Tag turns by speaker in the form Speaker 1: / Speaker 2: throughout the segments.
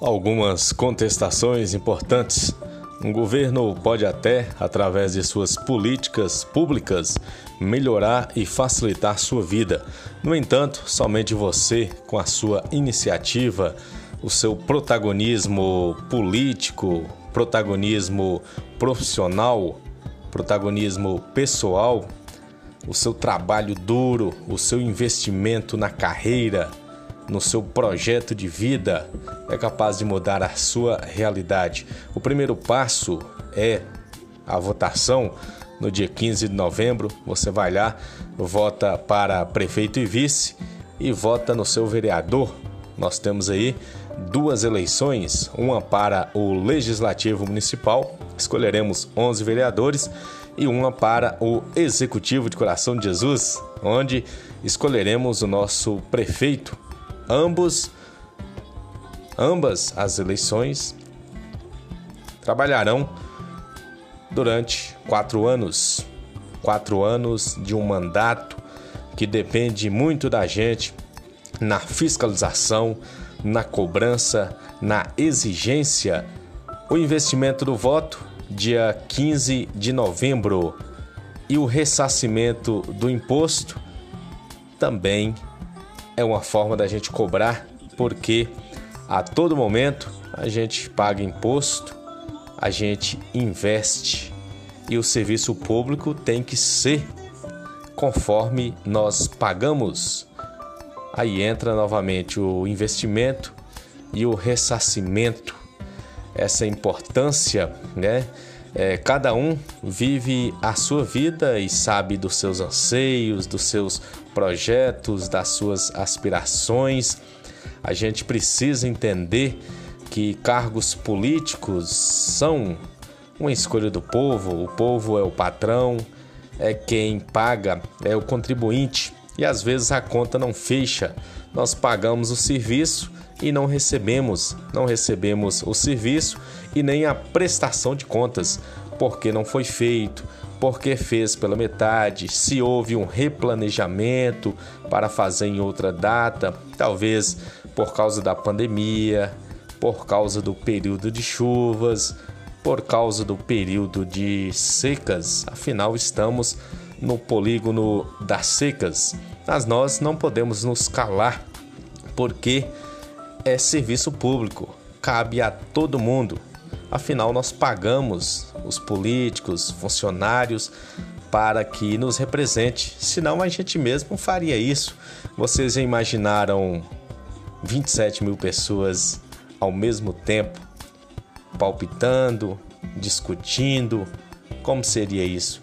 Speaker 1: algumas contestações importantes. Um governo pode até, através de suas políticas públicas, melhorar e facilitar sua vida. No entanto, somente você, com a sua iniciativa, o seu protagonismo político, protagonismo profissional, protagonismo pessoal, o seu trabalho duro, o seu investimento na carreira, no seu projeto de vida é capaz de mudar a sua realidade. O primeiro passo é a votação. No dia 15 de novembro, você vai lá, vota para prefeito e vice e vota no seu vereador. Nós temos aí duas eleições, uma para o Legislativo Municipal, escolheremos 11 vereadores, e uma para o Executivo de Coração de Jesus, onde escolheremos o nosso prefeito Ambos, ambas as eleições trabalharão durante quatro anos. Quatro anos de um mandato que depende muito da gente na fiscalização, na cobrança, na exigência. O investimento do voto, dia 15 de novembro, e o ressarcimento do imposto também é uma forma da gente cobrar, porque a todo momento a gente paga imposto, a gente investe e o serviço público tem que ser conforme nós pagamos. Aí entra novamente o investimento e o ressarcimento, essa importância, né? É, cada um vive a sua vida e sabe dos seus anseios, dos seus projetos, das suas aspirações. A gente precisa entender que cargos políticos são uma escolha do povo, o povo é o patrão, é quem paga, é o contribuinte e às vezes a conta não fecha. Nós pagamos o serviço e não recebemos, não recebemos o serviço e nem a prestação de contas, porque não foi feito, porque fez pela metade, se houve um replanejamento para fazer em outra data, talvez por causa da pandemia, por causa do período de chuvas, por causa do período de secas, afinal estamos no polígono das secas. Mas nós não podemos nos calar, porque é serviço público, cabe a todo mundo. Afinal, nós pagamos os políticos, funcionários para que nos represente. Senão a gente mesmo faria isso. Vocês já imaginaram 27 mil pessoas ao mesmo tempo palpitando, discutindo? Como seria isso?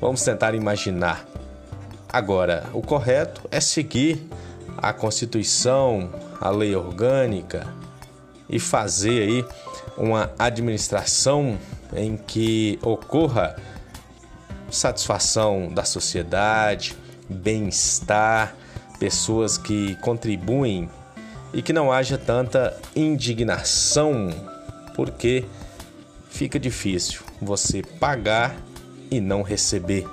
Speaker 1: Vamos tentar imaginar. Agora, o correto é seguir a Constituição, a lei orgânica e fazer aí uma administração em que ocorra satisfação da sociedade, bem-estar, pessoas que contribuem e que não haja tanta indignação, porque fica difícil você pagar e não receber.